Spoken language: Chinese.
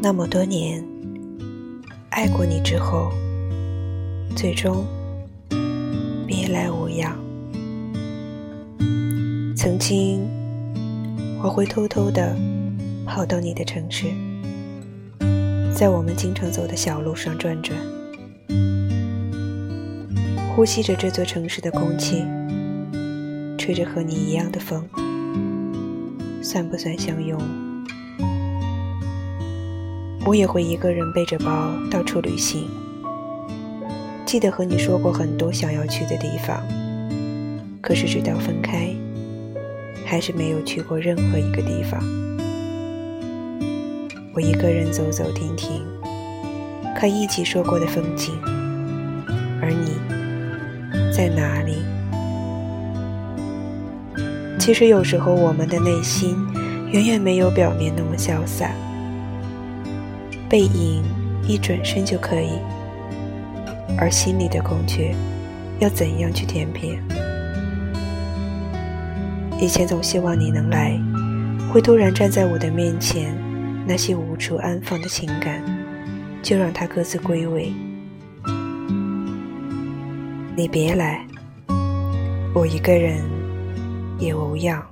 那么多年，爱过你之后，最终别来无恙。曾经，我会偷偷的跑到你的城市，在我们经常走的小路上转转，呼吸着这座城市的空气，吹着和你一样的风，算不算相拥？我也会一个人背着包到处旅行。记得和你说过很多想要去的地方，可是直到分开，还是没有去过任何一个地方。我一个人走走停停，看一起说过的风景，而你在哪里？其实有时候我们的内心远远没有表面那么潇洒。背影一转身就可以，而心里的空缺要怎样去填平？以前总希望你能来，会突然站在我的面前，那些无处安放的情感，就让它各自归位。你别来，我一个人也无恙。